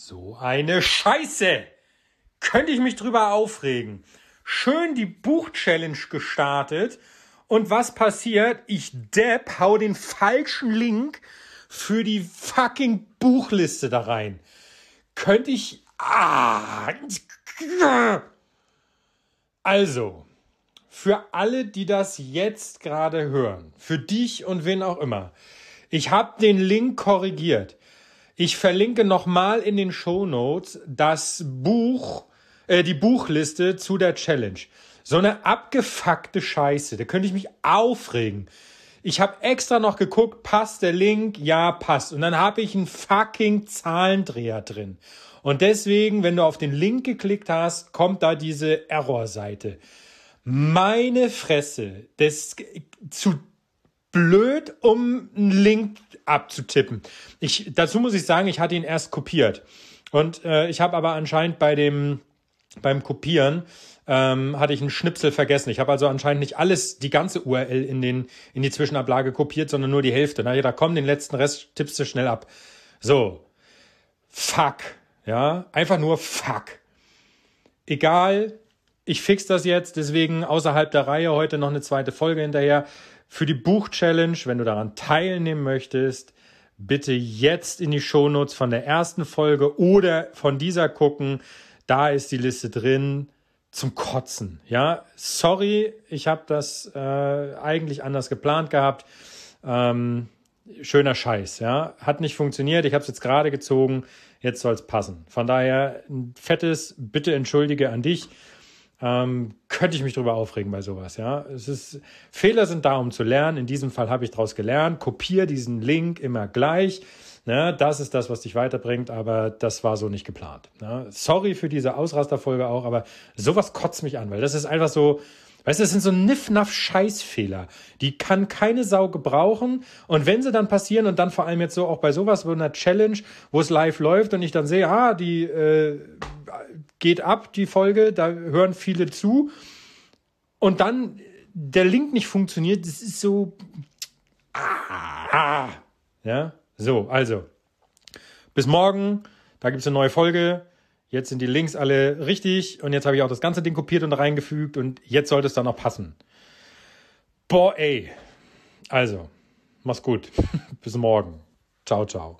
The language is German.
So eine Scheiße! Könnte ich mich drüber aufregen. Schön die Buch-Challenge gestartet. Und was passiert? Ich depp, hau den falschen Link für die fucking Buchliste da rein. Könnte ich. Ah. Also, für alle, die das jetzt gerade hören, für dich und wen auch immer, ich habe den Link korrigiert. Ich verlinke nochmal in den Show Notes das Buch, äh, die Buchliste zu der Challenge. So eine abgefuckte Scheiße. Da könnte ich mich aufregen. Ich habe extra noch geguckt, passt der Link? Ja, passt. Und dann habe ich einen fucking Zahlendreher drin. Und deswegen, wenn du auf den Link geklickt hast, kommt da diese Errorseite. Meine Fresse, das zu blöd, um einen Link abzutippen. Ich, dazu muss ich sagen, ich hatte ihn erst kopiert. Und äh, ich habe aber anscheinend bei dem, beim Kopieren ähm, hatte ich einen Schnipsel vergessen. Ich habe also anscheinend nicht alles, die ganze URL in, den, in die Zwischenablage kopiert, sondern nur die Hälfte. Na ja, da komm, den letzten Rest tippst du schnell ab. So. Fuck. Ja, einfach nur fuck. Egal, ich fix das jetzt, deswegen außerhalb der Reihe heute noch eine zweite Folge hinterher. Für die Buch-Challenge, wenn du daran teilnehmen möchtest, bitte jetzt in die Shownotes von der ersten Folge oder von dieser gucken. Da ist die Liste drin zum Kotzen. Ja, sorry, ich habe das äh, eigentlich anders geplant gehabt. Ähm, schöner Scheiß, ja, hat nicht funktioniert. Ich habe es jetzt gerade gezogen. Jetzt soll es passen. Von daher ein fettes Bitte entschuldige an dich ähm, könnte ich mich drüber aufregen bei sowas, ja. Es ist, Fehler sind da, um zu lernen. In diesem Fall habe ich daraus gelernt. Kopier diesen Link immer gleich. Ne, das ist das, was dich weiterbringt, aber das war so nicht geplant. Ne. Sorry für diese Ausrasterfolge auch, aber sowas kotzt mich an, weil das ist einfach so, Weißt du, das sind so Niff-Naff-Scheißfehler. Die kann keine Sau gebrauchen. Und wenn sie dann passieren und dann vor allem jetzt so auch bei sowas, bei einer Challenge, wo es live läuft und ich dann sehe, ah, die äh, geht ab, die Folge, da hören viele zu. Und dann der Link nicht funktioniert, das ist so. Ah, ja, so, also. Bis morgen, da gibt es eine neue Folge. Jetzt sind die Links alle richtig und jetzt habe ich auch das ganze Ding kopiert und reingefügt und jetzt sollte es dann auch passen. Boah, ey. Also, mach's gut. Bis morgen. Ciao, ciao.